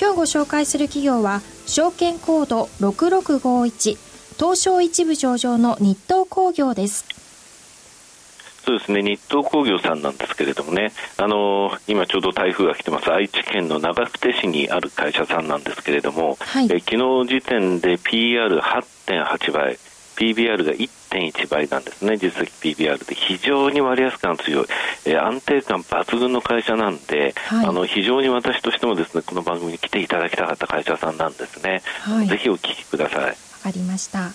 今日ご紹介する企業は証券コード6651東証一部上場の日東工業です。そうですね。日東工業さんなんですけれどもね、あのー、今ちょうど台風が来てます。愛知県の長久手市にある会社さんなんですけれども、はい、え昨日時点で PR8.8 倍 PBR が1.1倍なんですね、実績 PBR で。非常に割安感強い、えー、安定感抜群の会社なんで、はい、あの非常に私としてもですねこの番組に来ていただきたかった会社さんなんですね、はい、ぜひお聞きください。わかりました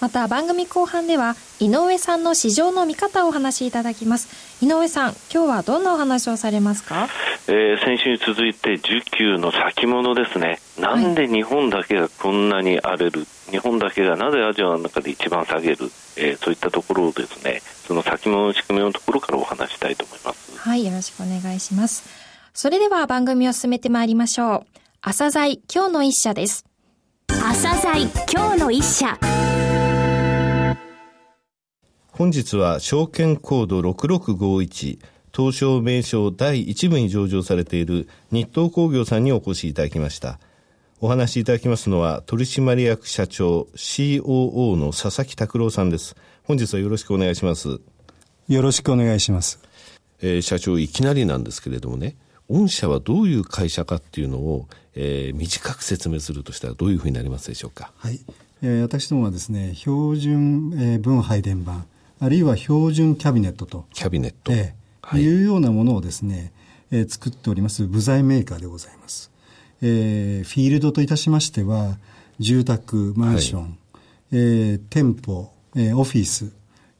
また番組後半では井上さんの市場の見方をお話しいただきます。井上さん今日はどんなお話をされますか、えー、先週に続いて需給の先物ですね。なんで日本だけがこんなに荒れる、日本だけがなぜアジアの中で一番下げる、えー、そういったところをですねその先物の仕組みのところからお話したいと思います。はいよろしくお願いします。それでは番組を進めてまいりましょう。朝鮮今日の一社です。朝鮮今日の一社本日は証券コード6651東証名称第1部に上場されている日東工業さんにお越しいただきました。お話しいただきますのは取締役社長 COO の佐々木拓郎さんです。本日はよろしくお願いします。よろしくお願いします。えー、社長いきなりなんですけれどもね、御社はどういう会社かっていうのを、えー、短く説明するとしたらどういうふうになりますでしょうか？はい。えー、私どもはですね、標準、えー、分配電盤、あるいは標準キャビネットと。キャビネット。えー、はい、いうようなものをですね、えー、作っております部材メーカーでございます。えー、フィールドといたしましては、住宅、マンション、はい、えー、店舗、えー、オフィス、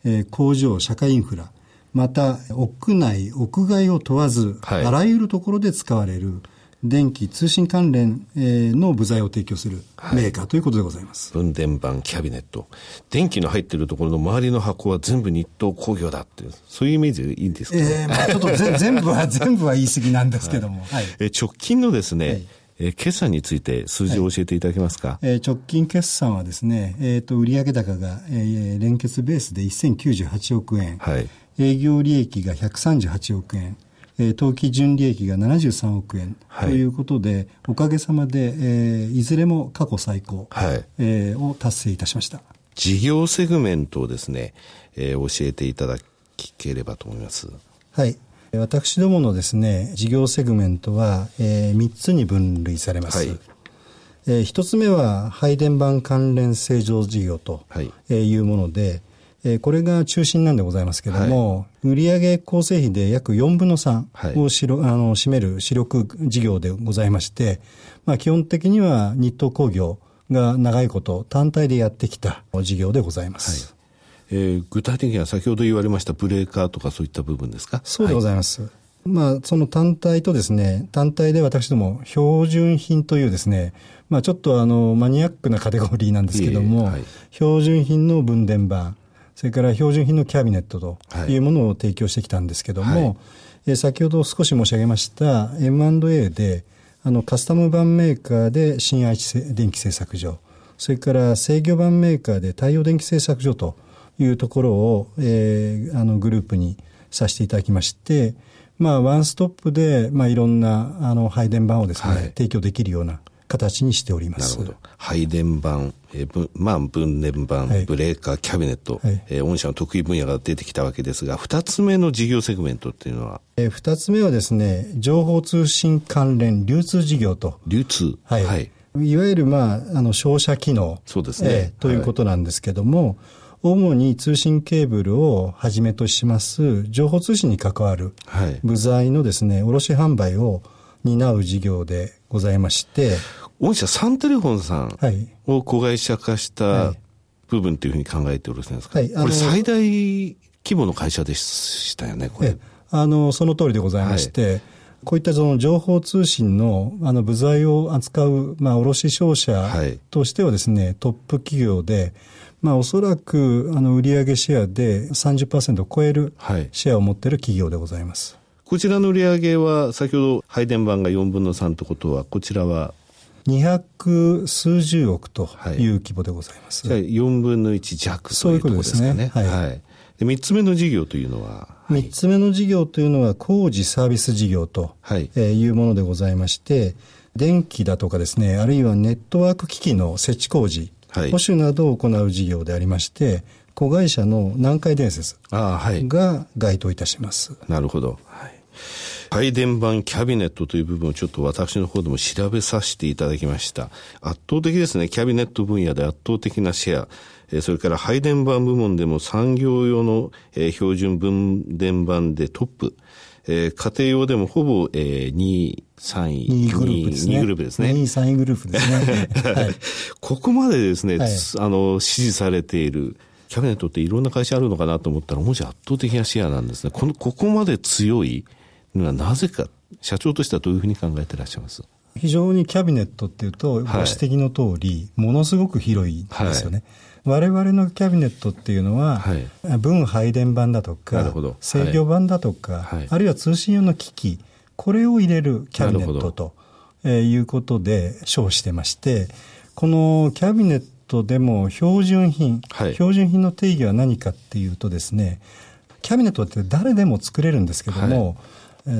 えー、工場、社会インフラ、また、屋内、屋外を問わず、はい、あらゆるところで使われる、電気通信関連の部材を提供するメーカーということでございます。分電盤、キャビネット。電気の入っているところの周りの箱は全部日東工業だって。いう、そういうイメージでいいんですか、えー、まあちょっと 全部は、全部は言い過ぎなんですけども。はい、え直近のですね、はい。え決算について数字を教えていただけますか、はい、えー、直近決算はですね、えっ、ー、と、売上高が、えー、連結ベースで1098億円、はい、営業利益が138億円、えー、当期純利益が73億円ということで、はい、おかげさまで、えー、いずれも過去最高、はい、えー、を達成いたしました。事業セグメントをですね、えー、教えていただければと思います。はい。私どものですね、事業セグメントは、えー、3つに分類されます。はいえー、1つ目は配電盤関連正常事業というもので、えー、これが中心なんでございますけれども、はい、売上構成比で約4分の3をしろ、はい、あの占める主力事業でございまして、まあ、基本的には日東工業が長いこと単体でやってきた事業でございます。はい。えー、具体的には先ほど言われましたブレーカーとかそういった部分ですか？そうでございます。はい、まあ、その単体とですね、単体で私ども標準品というですね、まあちょっとあの、マニアックなカテゴリーなんですけども、はい、標準品の分電盤、それから標準品のキャビネットとい。うものを提供してきたんですけども、はい、え先ほど少し申し上げました M&A で、あの、カスタム版メーカーで新愛知電気製作所、それから制御版メーカーで太陽電気製作所というところを、えー、あの、グループにさせていただきまして、まあ、ワンストップで、まあ、いろんな、あの、配電盤をですね、はい、提供できるような形にしております。なるほど。配電盤、えー、まあ、分電盤、はい、ブレーカー、キャビネット、はい、えー、御社の得意分野が出てきたわけですが、二つ目の事業セグメントっていうのは？えー、二つ目はですね、情報通信関連流通事業と。流通？はい。はい、いわゆる、まあ、あの、照射機能。そうですね。えー、ということなんですけども、はい主に通信ケーブルをはじめとします情報通信に関わる部材のですね、卸販売を担う事業でございまして、御社サンテレフォンさんを子会社化した部分というふうに考えてよろしいですか、はい、これ最大規模の会社でしたよね、これ。あの、その通りでございまして、はい。こういったその情報通信のあの部材を扱う、まあ、卸商社としてはですね、はい、トップ企業で、まあ、おそらくあの売上シェアで30%を超えるシェアを持っている企業でございます。はいこちらの売上は先ほど配電盤が4分の3ということは、こちらは200数十億という規模でございます。はい、じゃあ4分の1弱ということですかね。はい。はい、で3つ目の事業というのは、はい、3つ目の事業というのは工事サービス事業と、はいうものでございまして、電気だとかですね、あるいはネットワーク機器の設置工事、はい、保守などを行う事業でありまして、子会社の南海伝説が該当いたします。なるほど。はい配電盤キャビネットという部分をちょっと私の方でも調べさせていただきました。圧倒的ですね。キャビネット分野で圧倒的なシェア。えそれから配電盤部門でも産業用の、え標準分電盤でトップ。えー、家庭用でもほぼ、えー、2位、3位。2位グループですね。2位グループですね。2位、3位グループですね。はい、ここまでですね、はい、あの、支持されている、キャビネットっていろんな会社あるのかなと思ったら、もし圧倒的なシェアなんですね。この、ここまで強い、のはなぜか、社長としてはどういうふうに考えていらっしゃいます？非常にキャビネットっていうと、ご指摘の通り、ものすごく広いですよね。はい、我々のキャビネットっていうのは、はい、分配電盤だとか、制御盤だとか、はい、あるいは通信用の機器、これを入れるキャビネットと、えー、いうことで称してまして、このキャビネットでも標準品、標準品の定義は何かっていうとですね、キャビネットって誰でも作れるんですけども、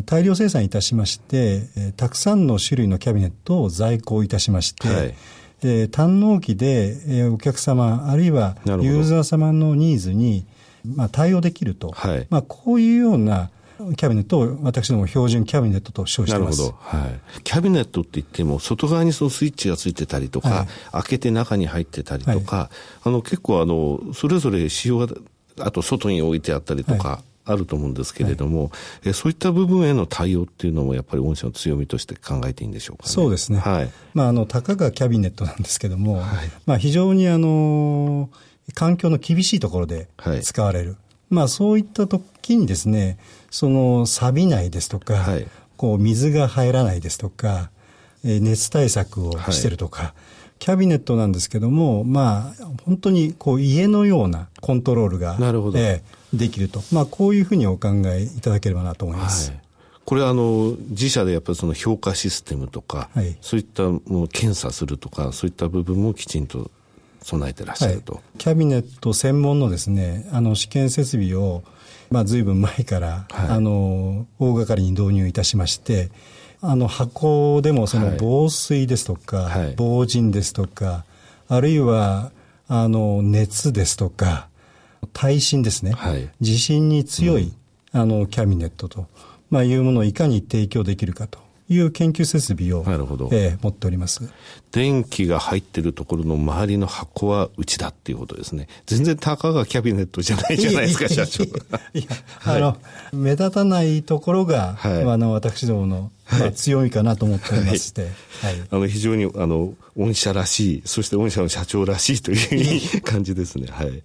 大量生産いたしまして、たくさんの種類のキャビネットを在庫いたしまして、はい、えー、単納期で、えー、お客様、あるいはユーザー様のニーズに、まあ、対応できると、はい、まあ、こういうようなキャビネットを私ども標準キャビネットと称してます。なるほど。はい。キャビネットって言っても、外側にそのスイッチがついてたりとか、はい、開けて中に入ってたりとか、はい、あの、結構あの、それぞれ仕様が、あと外に置いてあったりとか、あると思うんですけれども、はい、えそういった部分への対応っていうのもやっぱり御社の強みとして考えていいんでしょうか、ね、そうですね。はい。まあ、あの、たかがキャビネットなんですけども、はい、まあ、非常にあの、環境の厳しいところで使われる。はい、まあ、そういった時にですね、その、錆びないですとか、はい、こう、水が入らないですとか、え熱対策をしてるとか、キャビネットなんですけども、まあ、本当にこう家のようなコントロールが、なるほどえー、できると。まあ、こういうふうにお考えいただければなと思います。はいこれあの、自社でやっぱりその評価システムとか、はい、そういったものを検査するとか、そういった部分もきちんと備えてらっしゃると。はい、キャビネット専門のですね、あの試験設備を、まあ随分前から、はい、あの、大掛かりに導入いたしまして、あの箱でもその防水ですとか、はい、防塵ですとか、あるいはあの熱ですとか、耐震ですね、はい、地震に強い、うん、あのキャビネットと、まあ、いうものをいかに提供できるかと。いう研究設備を、なるほどえー、持っております。電気が入ってるところの周りの箱はうちだっていうことですね。全然たかがキャビネットじゃないじゃないですか、社長。いや、あの、目立たないところが、はい、あの、私どものまあ、強いかなと思っておりまして、はい、あの非常にあの御社らしい、そして御社の社長らしいという感じですね。はい。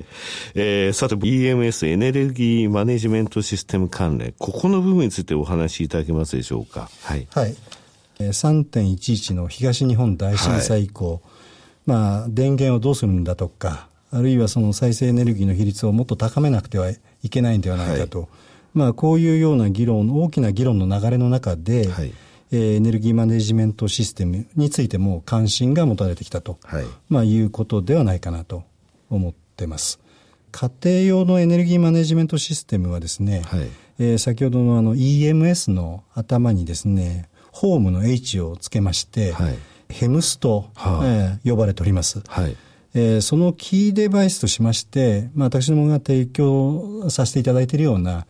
えー、さて、EMS エネルギーマネジメントシステム関連、ここの部分についてお話しいただけますでしょうか？はい。はい。3.11の東日本大震災以降、はい、まあ、電源をどうするんだとか、あるいはその再生エネルギーの比率をもっと高めなくてはいけないんではないかと。はいまあ、こういうような議論、大きな議論の流れの中で、はい、えー、エネルギーマネジメントシステムについても関心が持たれてきたと、はい。まあ、いうことではないかなと思ってます。家庭用のエネルギーマネジメントシステムはですね、はい。えー、先ほどのあの EMS の頭にですね、ホームの H をつけまして、はい、ヘムスと、はあ、えー、呼ばれております。はい。えー、そのキーデバイスとしまして、まあ、私どもが提供させていただいているような、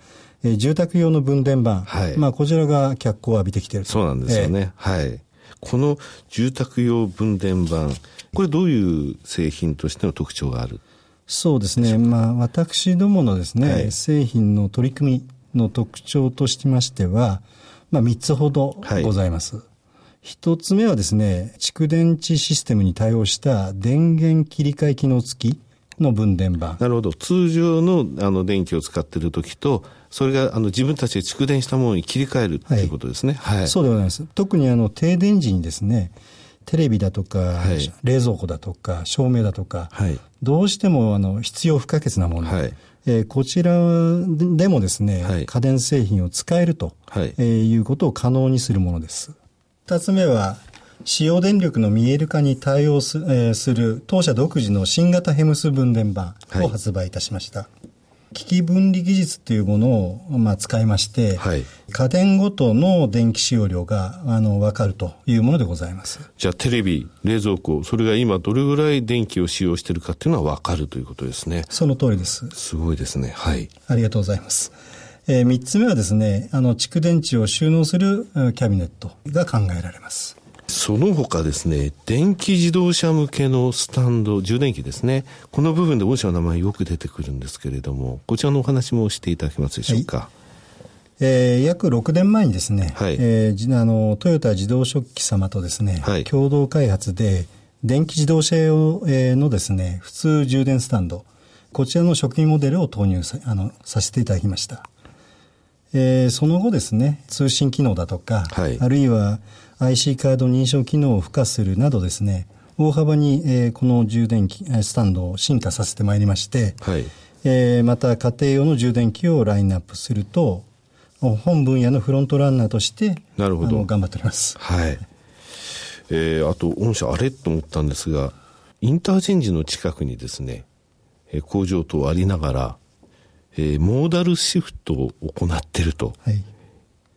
えー、住宅用の分電盤、はい、まあ、こちらが脚光を浴びてきているそうなんですよね。えー、はい。この住宅用分電盤、これどういう製品としての特徴がある？そうですね。まあ、私どものですね、はい、製品の取り組みの特徴としましては、まあ、3つほどございます。はい一つ目はですね、蓄電池システムに対応した電源切り替え機能付きの分電盤。なるほど。通常のあの電気を使っている時と、それがあの自分たちで蓄電したものに切り替えるということですね。はい。はい、そうでございます。特にあの停電時にですね、テレビだとか、はい、冷蔵庫だとか、照明だとか、はい、どうしてもあの必要不可欠なもの。はいえー、こちらでもですね、はい、家電製品を使えると、はいえー、いうことを可能にするものです。二つ目は、使用電力の見える化に対応す,、えー、する当社独自の新型ヘムス分電盤を発売いたしました。はい、機器分離技術というものを、まあ、使いまして、はい、家電ごとの電気使用量があの分かるというものでございます。じゃあテレビ、冷蔵庫、それが今どれぐらい電気を使用しているかっていうのは分かるということですね。その通りです。すごいですね。はい。ありがとうございます。えー、3つ目はですね、あの、蓄電池を収納するキャビネットが考えられます。その他ですね、電気自動車向けのスタンド、充電器ですね。この部分で御社の名前よく出てくるんですけれども、こちらのお話もしていただけますでしょうか。はいえー、約6年前にですね、はい、えー、あのトヨタ自動食器様とですね、はい、共同開発で電気自動車用、えー、のですね、普通充電スタンド、こちらの食品モデルを投入さあのさせていただきました。えー、その後ですね、通信機能だとか、はい、あるいは IC カード認証機能を付加するなどですね、大幅に、えー、この充電器、スタンドを進化させてまいりまして、はい、えー、また家庭用の充電器をラインナップすると、本分野のフロントランナーとしてなるほど頑張っております。はい。えー、あと、御社あれと思ったんですが、インターチェンジの近くにですね、えー、工場等ありながら、えー、モーダルシフトを行っていると。はい。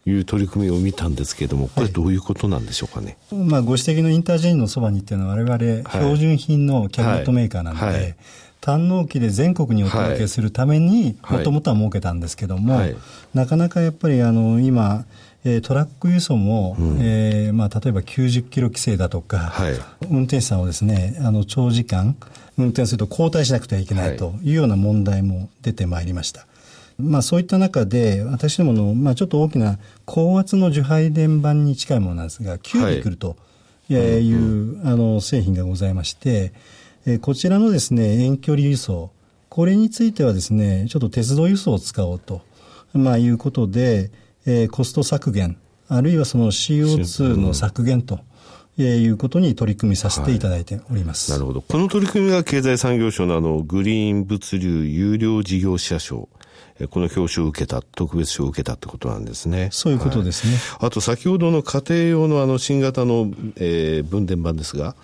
いう取り組みを見たんですけれども、これどういうことなんでしょうかね？はい、まあ、ご指摘のインターチェンジのそばにっていうのは我々標準品のキャビネットメーカーなので、はい。はい、単納期で全国にお届けするために、もともとは設けたんですけども、なかなかやっぱりあの今、えー、トラック輸送も、うん、えー、まあ、例えば90キロ規制だとか、はい、運転手さんをですね、あの長時間運転すると交代しなくてはいけないというような問題も出てまいりました。まあそういった中で、私どもの、まあちょっと大きな高圧の受配電盤に近いものなんですが、キュービクルとい。う、あの製品がございまして、えこちらのですね、遠距離輸送、これについてはですね、ちょっと鉄道輸送を使おうと、まあいうことで、えー、コスト削減、あるいはその CO2 の削減と、えー、いうことに取り組みさせていただいております。はい、なるほど。この取り組みが経済産業省のあの、グリーン物流有料事業者賞、この表彰を受けた、特別賞を受けたってことなんですね。そういうことですね。はい、あと、先ほどの家庭用のあの新型の、えー、分電盤ですが、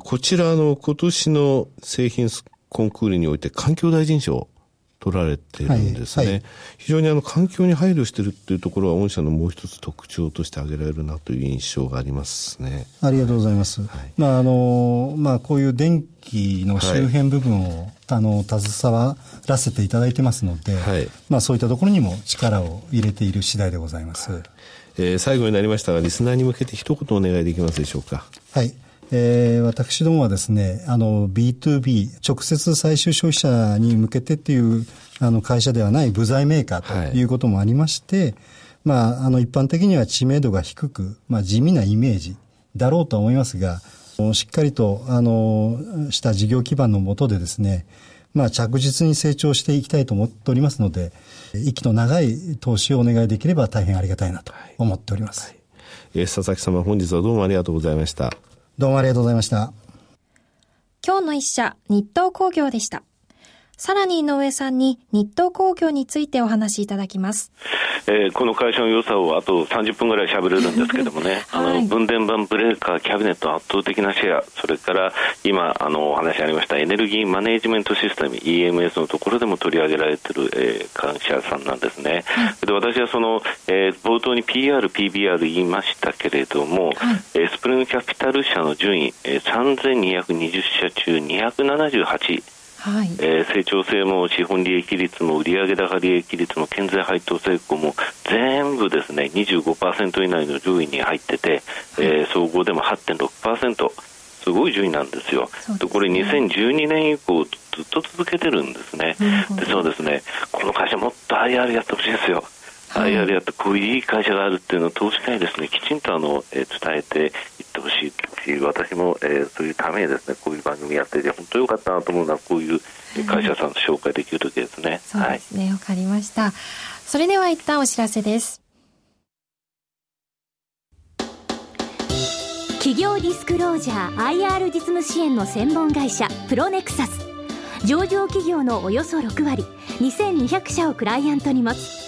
こちらの今年の製品コンクールにおいて環境大臣賞取られてるんですね、はいはい、非常にあの環境に配慮してるっていうところは御社のもう一つ特徴として挙げられるなという印象がありますね。ありがとうございます、はい、まああのまあこういう電気の周辺部分を、あの携わらせていただいてますので、まあそういったところにも力を入れている次第でございます、えー、最後になりましたがリスナーに向けて一言お願いできますでしょうか。はいえー、私どもはですね、あの、B2B、直接最終消費者に向けてっていうあの会社ではない部材メーカーということもありまして、はい、まあ、あの、一般的には知名度が低く、まあ、地味なイメージだろうとは思いますが、しっかりと、あの、した事業基盤のもとでですね、まあ、着実に成長していきたいと思っておりますので、息の長い投資をお願いできれば大変ありがたいなと思っております。はいはい、えー、佐々木様、本日はどうもありがとうございました。どうもありがとうございました。今日の一社、日東工業でした。さらに井上さんに日東工業についてお話しいただきます。えー、この会社の良さをあと30分ぐらい喋れるんですけどもね、はい、あの分電盤ブレーカーキャビネット圧倒的なシェア、それから今あのお話ありましたエネルギーマネジメントシステム EMS のところでも取り上げられている、えー、会社さんなんですね。はい、で私はその、えー、冒頭に PR、PBR 言いましたけれども、はい、えー、スプリングキャピタル社の順位、えー、3220社中278はい、えー、成長性も資本利益率も売上高利益率も健全配当成功も全部ですね25%以内の上位に入ってて、はい、えー、総合でも8.6%すごい順位なんですよ。で、ね、これ2012年以降ずっと続けてるんですね。でそうですねこの会社もっと IR やってほしいんですよ。IR やってこういういい会社があるっていうのを投資家にですねきちんとあの、えー、伝えていってほしいし私も、えー、そういうためにですねこういう番組やってて本当よかったなと思うのはこういう会社さんと紹介できる時ですね。そうですねわ、はい、かりましたそれでは一旦お知らせです企業ディスクロージャー IR 実務支援の専門会社プロネクサス上場企業のおよそ6割2200社をクライアントに持つ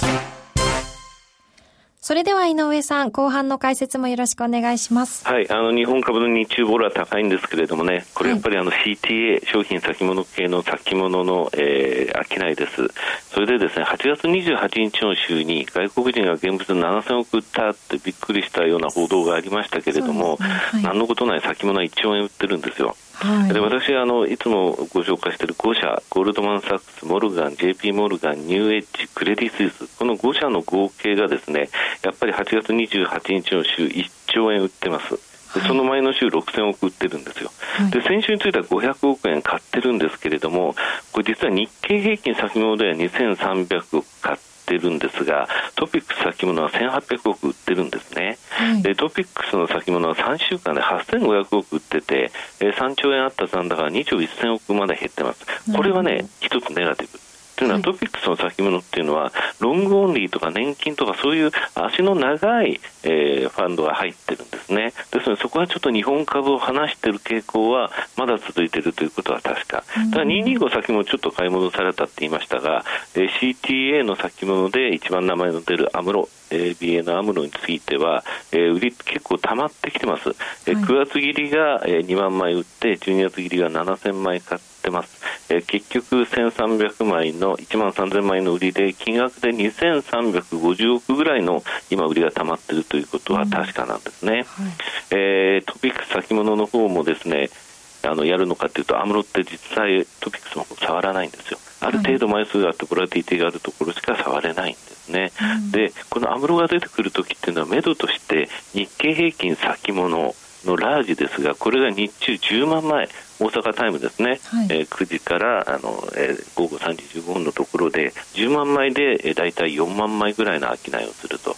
それでは井上さん、後半の解説もよろしくお願いします。はい、あの日本株の日中ボールは高いんですけれどもね、これやっぱりあの CTA 商品先物系の先物の、えー、商いです。それでですね、8月28日の週に外国人が現物7000億売ったってびっくりしたような報道がありましたけれども、ねはい、何のことない先物は1兆円売ってるんですよ。はい、で私あの、いつもご紹介している5社、ゴールドマン・サックス、モルガン、JP モルガン、ニューエッジ、クレディ・スイス、この5社の合計がですねやっぱり8月28日の週、1兆円売ってます。でその前の週6000億売ってるんですよ、はい、で先週については500億円買ってるんですけれども、これ実は日経平均先物では2300億買ってってるんですがトピックス先物は1800億売ってるんですね、はい、でトピックスの先物は3週間で8500億売ってて、えー、3兆円あった残高が2兆1000億まで減ってます。これはね一つネガティブ。というのは、トピックスの先物っていうのは、ロングオンリーとか年金とか、そういう足の長い、えー、ファンドが入ってるんですね。ですので、そこはちょっと日本株を離している傾向は、まだ続いているということは確か。ただ、225先もちょっと買い戻されたって言いましたが、えー、CTA の先物で一番名前の出るアムロ、ABA のアムロについては、えー、売り結構溜まってきてます。えー、9月切りが、えー、2万枚売って、12月切りが7000枚買って、ってます、えー、結局1300枚の1万3000枚の売りで金額で2350億ぐらいの今売りが溜まっているということは確かなんですね、うんはい、えー、トピックス先物の方もですねあのやるのかというとアムロって実際トピックスの方触らないんですよある程度枚数があってボラティリティがあるところしか触れないんですね、うん、でこのアムロが出てくるときっていうのは目処として日経平均先物のラージですが、これが日中10万枚、大阪タイムですね、はい、えー、9時からあの、えー、午後3時15分のところで、10万枚で、えー、大体4万枚ぐらいの商いをすると、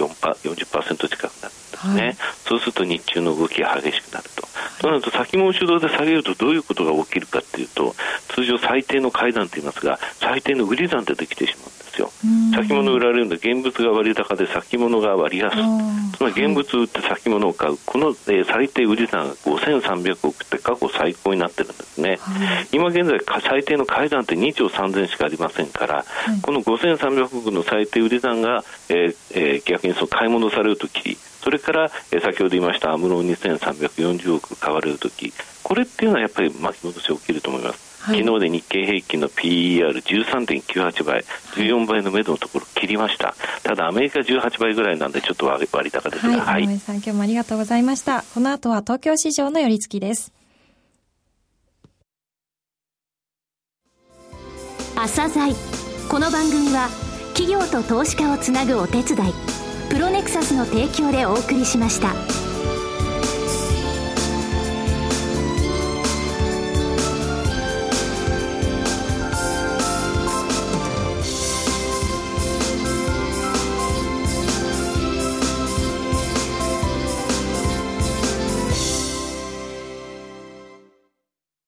40%近くなるんですね、はい、そうすると日中の動きが激しくなると、となると先物主導で下げるとどういうことが起きるかというと、通常最低の階段といいますが、最低の売り算ってできてしまうんですよ。先物売られるんで現物が割高で先物が割安。つまり現物売って先物を買う。この、えー、最低売り算が5300億って過去最高になってるんですね、はい、今現在最低の階段って2兆3000しかありませんから、はい、この5300億の最低売り算が、えーえー、逆にその買い戻されるときそれから、えー、先ほど言いましたアムロ2340億買われるときこれっていうのはやっぱり巻き戻し起きると思います昨日で日経平均の PER13.98 倍、14倍の目処のところ切りました。ただアメリカ18倍ぐらいなんでちょっと割高ですが、はい。はい、さん今日もありがとうございました。この後は東京市場の寄り付きです。朝鮮この番組は企業と投資家をつなぐお手伝いプロネクサスの提供でお送りしました。